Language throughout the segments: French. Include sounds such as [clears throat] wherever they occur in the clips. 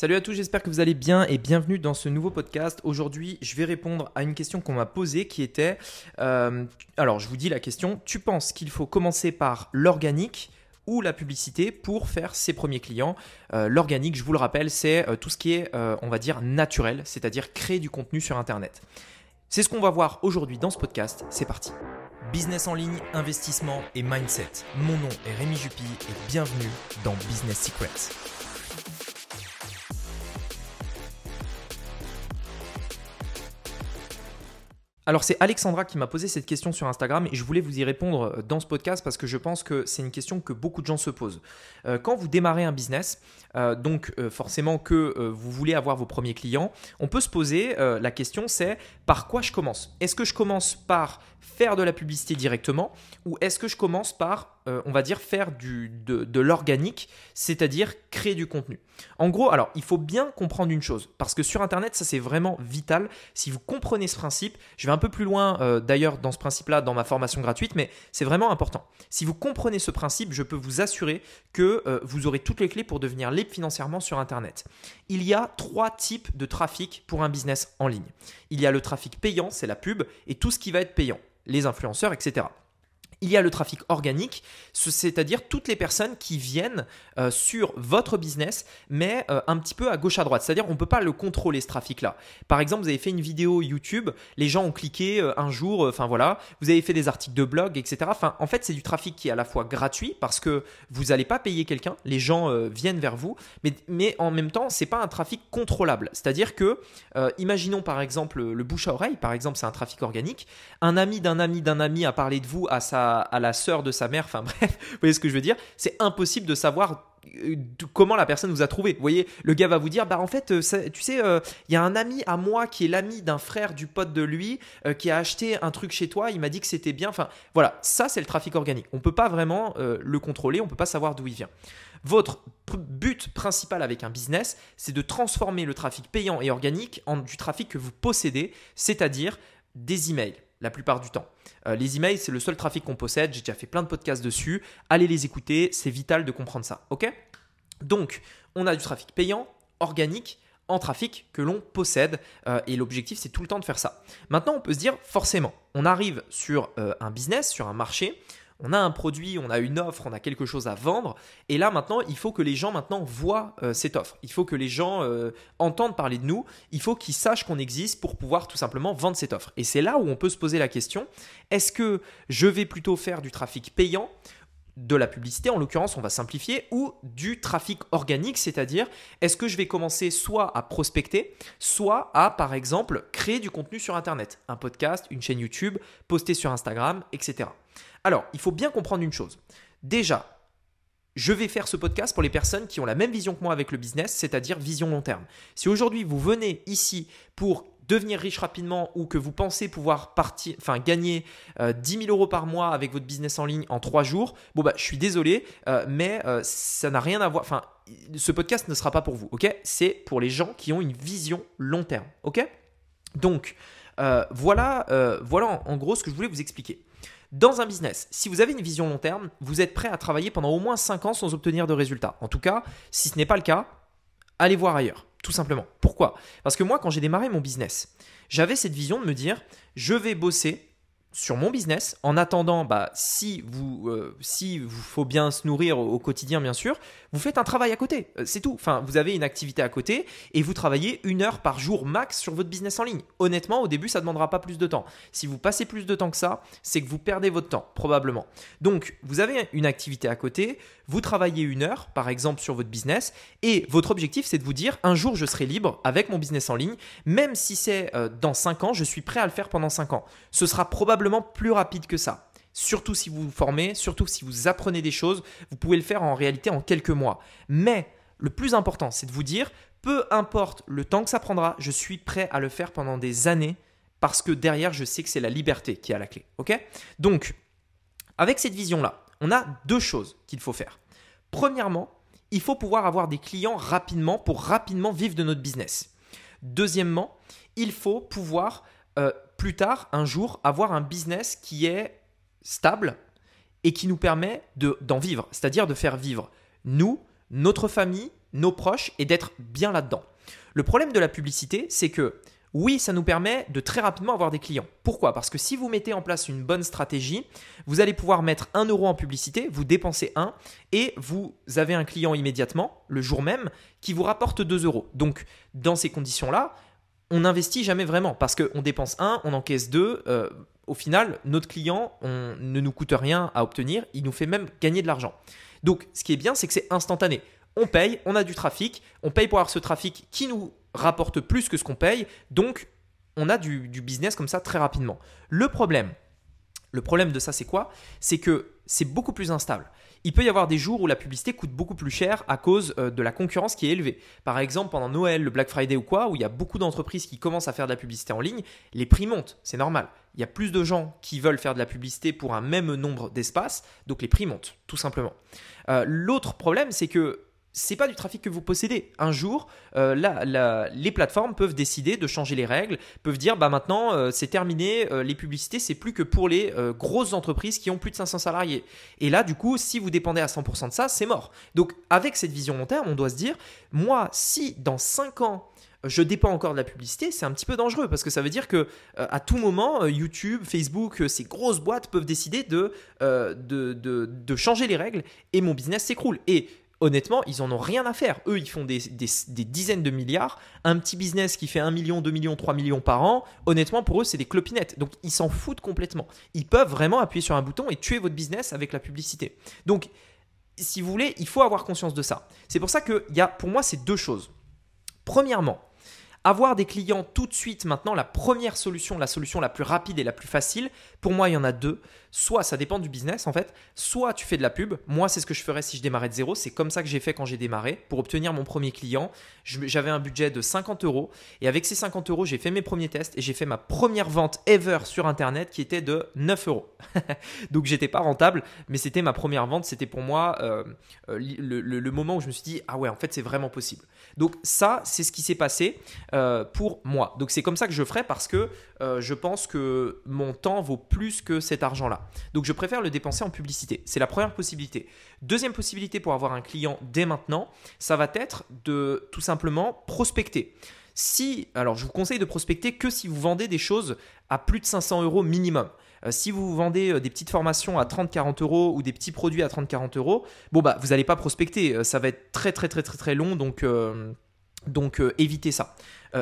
Salut à tous, j'espère que vous allez bien et bienvenue dans ce nouveau podcast. Aujourd'hui, je vais répondre à une question qu'on m'a posée qui était, euh, alors je vous dis la question, tu penses qu'il faut commencer par l'organique ou la publicité pour faire ses premiers clients? Euh, L'organique, je vous le rappelle, c'est euh, tout ce qui est, on va dire, naturel, c'est-à-dire créer du contenu sur Internet. C'est ce qu'on va voir aujourd'hui dans ce podcast, c'est parti. Business en ligne, investissement et mindset. Mon nom est Rémi Jupy et bienvenue dans Business Secrets. Alors c'est Alexandra qui m'a posé cette question sur Instagram et je voulais vous y répondre euh, dans ce podcast parce que je pense que c'est une question que beaucoup de gens se posent. Euh, quand vous démarrez un business, euh, donc forcément que vous voulez avoir vos premiers clients, on peut se poser la question c'est par quoi je commence? Est-ce que je commence par faire de la publicité directement ou est-ce que je commence par euh, on va dire, faire de, l'organique, c'est-à-dire créer du contenu. En gros, alors, il faut bien comprendre une chose, parce que sur Internet, ça c'est vraiment vital. Si vous comprenez ce principe, je vais un peu plus loin euh, d'ailleurs dans ce principe-là, dans ma formation gratuite, mais c'est vraiment important. Si vous comprenez ce principe, je peux vous assurer que euh, vous aurez toutes les clés pour devenir libre financièrement sur Internet. Il y a trois types de trafic pour un business en ligne. Il y a le trafic payant, c'est la pub, et tout ce qui va être payant, les influenceurs, etc. Il y a le trafic organique, c'est-à-dire toutes les personnes qui viennent euh, sur votre business, mais euh, un petit peu à gauche à droite. C'est-à-dire on ne peut pas le contrôler ce trafic-là. Par exemple, vous avez fait une vidéo YouTube, les gens ont cliqué euh, un jour, enfin voilà, vous avez fait des articles de blog, etc. En fait, c'est du trafic qui est à la fois gratuit parce que vous n'allez pas payer quelqu'un, les gens viennent vers vous, mais, mais en même temps, c'est pas un trafic contrôlable. C'est-à-dire que, imaginons par exemple le bouche à oreille, par exemple, c'est un trafic organique. Un ami d'un ami d'un ami a parlé de vous à sa à, la sœur de sa mère, enfin [laughs] bref, vous voyez ce que je veux dire? C'est impossible de savoir euh, comment la personne vous a trouvé. Vous voyez, le gars va vous dire, bah en fait, euh, tu sais, euh, il y a un ami à moi qui est l'ami d'un frère du pote de lui qui a acheté un truc chez toi. Il m'a dit que c'était bien. Enfin, voilà, ça c'est le trafic organique. On peut pas vraiment le contrôler. On peut pas savoir d'où il vient. Votre but principal avec un business, c'est de transformer le trafic payant et organique en du trafic que vous possédez, c'est-à-dire des emails la plupart du temps. Euh, les emails, c'est le seul trafic qu'on possède. J'ai déjà fait plein de podcasts dessus. Allez les écouter, c'est vital de comprendre ça. Ok? Donc, on a du trafic payant, organique, en trafic que l'on possède. Euh, et l'objectif, c'est tout le temps de faire ça. Maintenant, on peut se dire, forcément, on arrive sur euh, un business, sur un marché on a un produit, on a une offre, on a quelque chose à vendre. Et là maintenant, il faut que les gens maintenant voient euh, cette offre. Il faut que les gens euh, entendent parler de nous. Il faut qu'ils sachent qu'on existe pour pouvoir tout simplement vendre cette offre. Et c'est là où on peut se poser la question est-ce que je vais plutôt faire du trafic payant de la publicité, en l'occurrence, on va simplifier, ou du trafic organique, c'est-à-dire est-ce que je vais commencer soit à prospecter, soit à, par exemple, créer du contenu sur Internet, un podcast, une chaîne YouTube, poster sur Instagram, etc. Alors, il faut bien comprendre une chose. Déjà, je vais faire ce podcast pour les personnes qui ont la même vision que moi avec le business, c'est-à-dire vision long terme. Si aujourd'hui vous venez ici pour devenir riche rapidement ou que vous pensez pouvoir gagner 10 euh, 000 euros par mois avec votre business en ligne en 3 jours, bon bah je suis désolé, euh, mais euh, ça n'a rien à voir. Enfin, ce podcast ne sera pas pour vous, ok? C'est pour les gens qui ont une vision long terme, ok? Donc voilà, voilà en gros ce que je voulais vous expliquer. Dans un business, si vous avez une vision long terme, vous êtes prêt à travailler pendant au moins 5 ans sans obtenir de résultats. En tout cas, si ce n'est pas le cas, allez voir ailleurs, tout simplement. Pourquoi? Parce que moi, quand j'ai démarré mon business, j'avais cette vision de me dire, je vais bosser sur mon business. En attendant, bah, si vous, euh, si vous faut bien se nourrir au, quotidien, bien sûr, vous faites un travail à côté. Euh, c'est tout. Enfin, vous avez une activité à côté et vous travaillez une heure par jour max sur votre business en ligne. Honnêtement, au début, ça ne demandera pas plus de temps. Si vous passez plus de temps que ça, c'est que vous perdez votre temps, probablement. Donc, vous avez une activité à côté, vous travaillez une heure, par exemple, sur votre business et votre objectif, c'est de vous dire, un jour, je serai libre avec mon business en ligne, même si c'est euh, dans 5 ans, je suis prêt à le faire pendant 5 ans. Ce sera probablement plus rapide que ça. Surtout si vous vous formez, surtout si vous apprenez des choses, vous pouvez le faire en réalité en quelques mois. Mais le plus important, c'est de vous dire, peu importe le temps que ça prendra, je suis prêt à le faire pendant des années parce que derrière, je sais que c'est la liberté qui est à la clé. Ok? Donc, avec cette vision-là, on a deux choses qu'il faut faire. Premièrement, il faut pouvoir avoir des clients rapidement pour rapidement vivre de notre business. Deuxièmement, il faut pouvoir euh, plus tard, un jour, avoir un business qui est stable et qui nous permet d'en vivre, c'est-à-dire de faire vivre nous, notre famille, nos proches et d'être bien là-dedans. Le problème de la publicité, c'est que oui, ça nous permet de très rapidement avoir des clients. Pourquoi? Parce que si vous mettez en place une bonne stratégie, vous allez pouvoir mettre 1 euro en publicité, vous dépensez 1 et vous avez un client immédiatement, le jour même, qui vous rapporte 2 euros. Donc, dans ces conditions-là, on n'investit jamais vraiment parce qu'on dépense 1, on encaisse 2. Euh, au final, notre client ne nous coûte rien à obtenir, il nous fait même gagner de l'argent. Donc, ce qui est bien, c'est que c'est instantané. On paye, on a du trafic, on paye pour avoir ce trafic qui nous rapporte plus que ce qu'on paye, donc on a du, du business comme ça très rapidement. Le problème, le problème de ça, c'est quoi? C'est que c'est beaucoup plus instable. Il peut y avoir des jours où la publicité coûte beaucoup plus cher à cause euh, de la concurrence qui est élevée. Par exemple, pendant Noël, le Black Friday ou quoi, où il y a beaucoup d'entreprises qui commencent à faire de la publicité en ligne, les prix montent, c'est normal. Il y a plus de gens qui veulent faire de la publicité pour un même nombre d'espaces, donc les prix montent, tout simplement. Euh, l'autre problème, c'est que c'est pas du trafic que vous possédez. Un jour, euh, les plateformes peuvent décider de changer les règles, peuvent dire bah maintenant euh, c'est terminé, euh, les publicités c'est plus que pour les grosses entreprises qui ont plus de 500 salariés. Et là du coup, si vous dépendez à 100% de ça, c'est mort. Donc avec cette vision long terme, on doit se dire moi si dans 5 ans je dépends encore de la publicité, c'est un petit peu dangereux parce que ça veut dire que à tout moment, YouTube, Facebook, ces grosses boîtes peuvent décider de, de, changer les règles et mon business s'écroule. Et honnêtement, ils en ont rien à faire. Eux, ils font des, dizaines de milliards. Un petit business qui fait 1 million, 2 millions, 3 millions par an, honnêtement, pour eux, c'est des clopinettes. Donc, ils s'en foutent complètement. Ils peuvent vraiment appuyer sur un bouton et tuer votre business avec la publicité. Donc, si vous voulez, il faut avoir conscience de ça. C'est pour ça qu'il y a, pour moi, ces deux choses. Premièrement, avoir des clients tout de suite maintenant, la première solution, la solution la plus rapide et la plus facile, pour moi, il y en a deux. Soit ça dépend du business en fait, soit tu fais de la pub. Moi, c'est ce que je ferais si je démarrais de zéro. C'est comme ça que j'ai fait quand j'ai démarré. Pour obtenir mon premier client, j'avais un budget de 50 euros. Et avec ces 50 euros, j'ai fait mes premiers tests et j'ai fait ma première vente ever sur Internet qui était de 9 euros. [laughs] Donc, j'étais pas rentable, mais c'était ma première vente. C'était pour moi euh, euh, le, moment où je me suis dit, ah ouais, en fait, c'est vraiment possible. Donc, ça, c'est ce qui s'est passé euh, pour moi. Donc, c'est comme ça que je ferais parce que je pense que mon temps vaut plus que cet argent-là. Donc je préfère le dépenser en publicité. C'est la première possibilité. Deuxième possibilité pour avoir un client dès maintenant, ça va être de tout simplement prospecter. Si, alors je vous conseille de prospecter que si vous vendez des choses à plus de 500 euros minimum. Euh, si vous vendez euh, des petites formations à 30-40 euros ou des petits produits à 30-40 euros, bon bah vous n'allez pas prospecter, euh, ça va être très très très très très long donc donc évitez ça.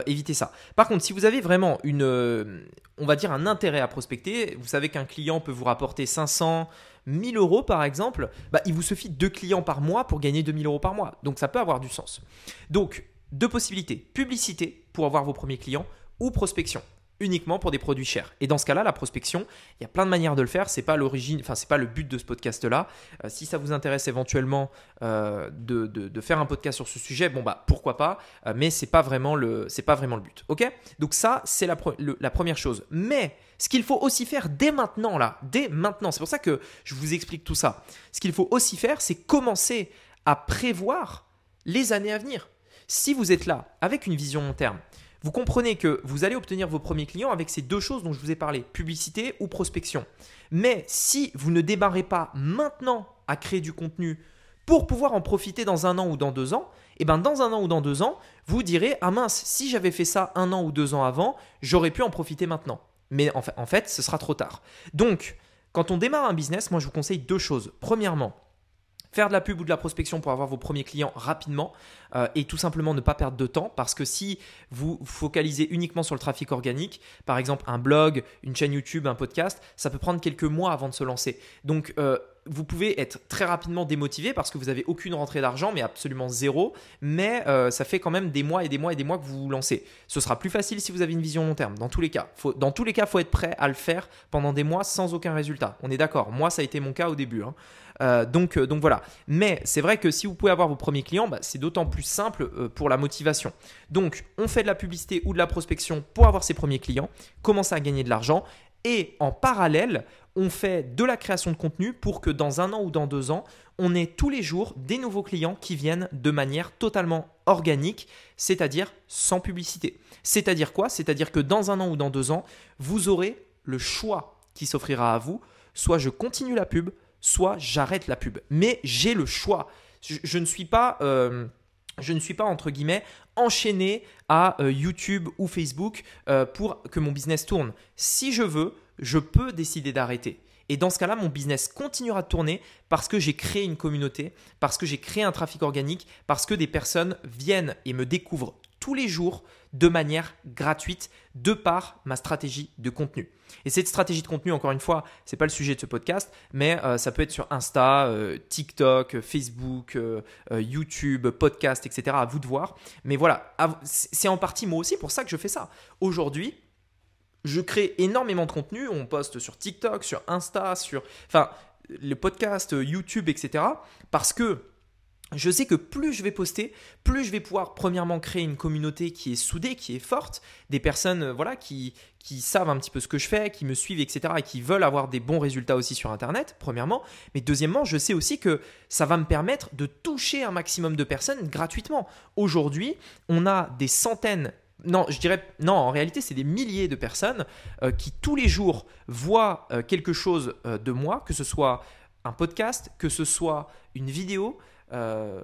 évitez ça. Par contre, si vous avez vraiment une, on va dire un intérêt à prospecter, vous savez qu'un client peut vous rapporter 500, 1000 euros par exemple, bah, il vous suffit deux clients par mois pour gagner 2000 euros par mois. Donc ça peut avoir du sens. Donc deux possibilités publicité pour avoir vos premiers clients ou prospection uniquement pour des produits chers. Et dans ce cas-là, la prospection, il y a plein de manières de le faire. C'est pas l'origine, enfin c'est pas le but de ce podcast-là. Euh, si ça vous intéresse éventuellement euh, de, faire un podcast sur ce sujet, bon bah pourquoi pas. Euh, mais c'est pas vraiment le, c'est pas vraiment le but. Ok? Donc ça, c'est la, la première chose. Mais ce qu'il faut aussi faire dès maintenant là, dès maintenant. C'est pour ça que je vous explique tout ça. Ce qu'il faut aussi faire, c'est commencer à prévoir les années à venir. Si vous êtes là avec une vision long terme, vous comprenez que vous allez obtenir vos premiers clients avec ces deux choses dont je vous ai parlé, publicité ou prospection. Mais si vous ne démarrez pas maintenant à créer du contenu pour pouvoir en profiter dans un an ou dans deux ans, et eh ben dans un an ou dans deux ans, vous direz ah mince, si j'avais fait ça un an ou deux ans avant, j'aurais pu en profiter maintenant. Mais en fait, en fait, ce sera trop tard. Donc, quand on démarre un business, moi je vous conseille deux choses. Premièrement, faire de la pub ou de la prospection pour avoir vos premiers clients rapidement euh, et tout simplement ne pas perdre de temps parce que si vous focalisez uniquement sur le trafic organique, par exemple un blog, une chaîne YouTube, un podcast, ça peut prendre quelques mois avant de se lancer. Donc euh, vous pouvez être très rapidement démotivé parce que vous n'avez aucune rentrée d'argent, mais absolument zéro. Mais euh, ça fait quand même des mois et des mois et des mois que vous vous lancez. Ce sera plus facile si vous avez une vision long terme. Dans tous les cas, dans tous les cas, faut être prêt à le faire pendant des mois sans aucun résultat. On est d'accord. Moi, ça a été mon cas au début. Hein. Euh, donc, euh, donc voilà. Mais c'est vrai que si vous pouvez avoir vos premiers clients, bah, c'est d'autant plus simple pour la motivation. Donc, on fait de la publicité ou de la prospection pour avoir ses premiers clients, commencer à gagner de l'argent. Et en parallèle, on fait de la création de contenu pour que dans un an ou dans deux ans, on ait tous les jours des nouveaux clients qui viennent de manière totalement organique, c'est-à-dire sans publicité. C'est-à-dire quoi? C'est-à-dire que dans un an ou dans deux ans, vous aurez le choix qui s'offrira à vous. Soit je continue la pub, soit j'arrête la pub. Mais j'ai le choix. Je, ne suis pas... Euh, je ne suis pas entre guillemets enchaîné à euh, YouTube ou Facebook euh, pour que mon business tourne. Si je veux, je peux décider d'arrêter. Et dans ce cas-là, mon business continuera de tourner parce que j'ai créé une communauté, parce que j'ai créé un trafic organique, parce que des personnes viennent et me découvrent tous les jours de manière gratuite de par ma stratégie de contenu. Et cette stratégie de contenu, encore une fois, ce n'est pas le sujet de ce podcast, mais euh, ça peut être sur Insta, euh, TikTok, Facebook, euh, YouTube, podcast, etc. À vous de voir. Mais voilà, c'est en partie moi aussi pour ça que je fais ça. Aujourd'hui, je crée énormément de contenu. On poste sur TikTok, sur Insta, sur, enfin, le podcast, YouTube, etc. Parce que je sais que plus je vais poster, plus je vais pouvoir premièrement créer une communauté qui est soudée, qui est forte, des personnes euh, voilà qui, qui savent un petit peu ce que je fais, qui me suivent, etc. et qui veulent avoir des bons résultats aussi sur Internet, premièrement. Mais deuxièmement, je sais aussi que ça va me permettre de toucher un maximum de personnes gratuitement. Aujourd'hui, on a des centaines non, je dirais non, en réalité, c'est des milliers de personnes euh, qui tous les jours voient euh, quelque chose de moi, que ce soit un podcast, que ce soit une vidéo, euh,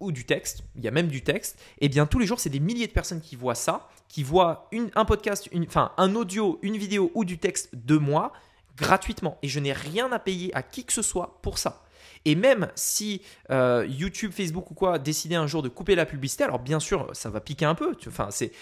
ou du texte, il y a même du texte, et eh bien tous les jours, c'est des milliers de personnes qui voient ça, qui voient un podcast, enfin un audio, une vidéo ou du texte de moi gratuitement. Et je n'ai rien à payer à qui que ce soit pour ça. Et même si euh, YouTube, Facebook ou quoi décidaient un jour de couper la publicité, alors bien sûr, ça va piquer un peu. Enfin, c'est,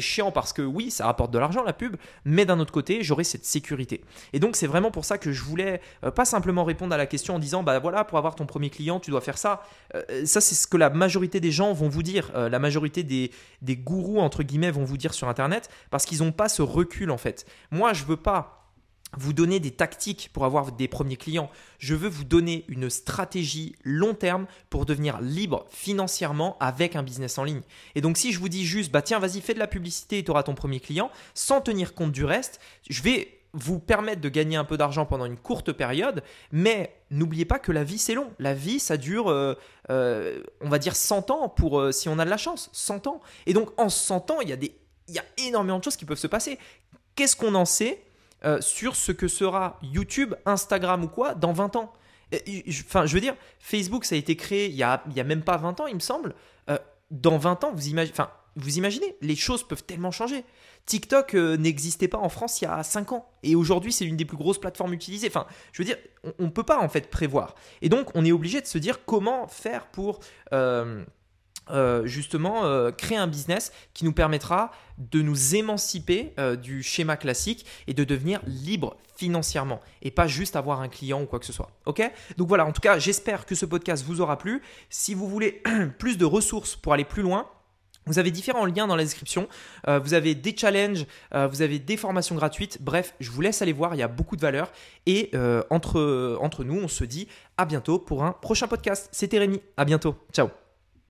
chiant parce que oui, ça rapporte de l'argent la pub, mais d'un autre côté, j'aurai cette sécurité. Et donc, c'est vraiment pour ça que je voulais euh, pas simplement répondre à la question en disant, bah voilà, pour avoir ton premier client, tu dois faire ça. Euh, ça, c'est ce que la majorité des gens vont vous dire, la majorité des, des gourous, entre guillemets, vont vous dire sur Internet, parce qu'ils n'ont pas ce recul en fait. Moi, je veux pas vous donner des tactiques pour avoir des premiers clients. Je veux vous donner une stratégie long terme pour devenir libre financièrement avec un business en ligne. Et donc si je vous dis juste, bah tiens, vas-y, fais de la publicité et tu auras ton premier client, sans tenir compte du reste, je vais vous permettre de gagner un peu d'argent pendant une courte période, mais n'oubliez pas que la vie c'est long. La vie ça dure, euh, euh, on va dire 100 ans pour euh, si on a de la chance, 100 ans. Et donc en 100 ans, il y il y a énormément de choses qui peuvent se passer. Qu'est-ce qu'on en sait? Euh, sur ce que sera YouTube, Instagram ou quoi dans 20 ans. Enfin, je veux dire, Facebook, ça a été créé il y a, même pas 20 ans, il me semble. Euh, dans 20 ans, vous imaginez, les choses peuvent tellement changer. TikTok euh, n'existait pas en France il y a 5 ans. Et aujourd'hui, c'est l'une des plus grosses plateformes utilisées. Enfin, je veux dire, on ne peut pas en fait prévoir. Et donc, on est obligé de se dire comment faire pour... justement euh, créer un business qui nous permettra de nous émanciper euh, du schéma classique et de devenir libre financièrement et pas juste avoir un client ou quoi que ce soit. Ok? Donc voilà, en tout cas, j'espère que ce podcast vous aura plu. Si vous voulez [clears throat] plus de ressources pour aller plus loin, vous avez différents liens dans la description. vous avez des challenges, vous avez des formations gratuites. Bref, je vous laisse aller voir, il y a beaucoup de valeur. Et entre, entre nous, on se dit à bientôt pour un prochain podcast. C'était Rémi, à bientôt. Ciao